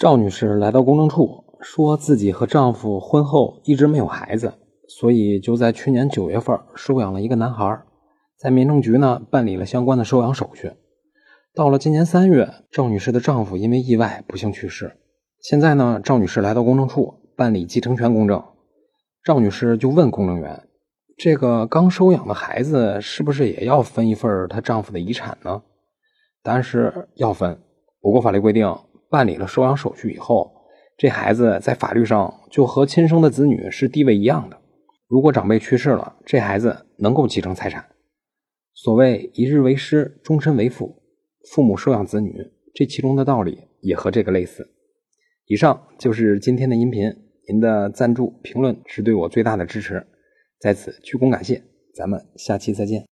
赵女士来到公证处，说自己和丈夫婚后一直没有孩子，所以就在去年九月份收养了一个男孩，在民政局呢办理了相关的收养手续。到了今年三月，赵女士的丈夫因为意外不幸去世。现在呢，赵女士来到公证处办理继承权公证，赵女士就问公证员：“这个刚收养的孩子是不是也要分一份她丈夫的遗产呢？”答案是要分，不过法律规定。办理了收养手续以后，这孩子在法律上就和亲生的子女是地位一样的。如果长辈去世了，这孩子能够继承财产。所谓一日为师，终身为父，父母收养子女，这其中的道理也和这个类似。以上就是今天的音频，您的赞助评论是对我最大的支持，在此鞠躬感谢。咱们下期再见。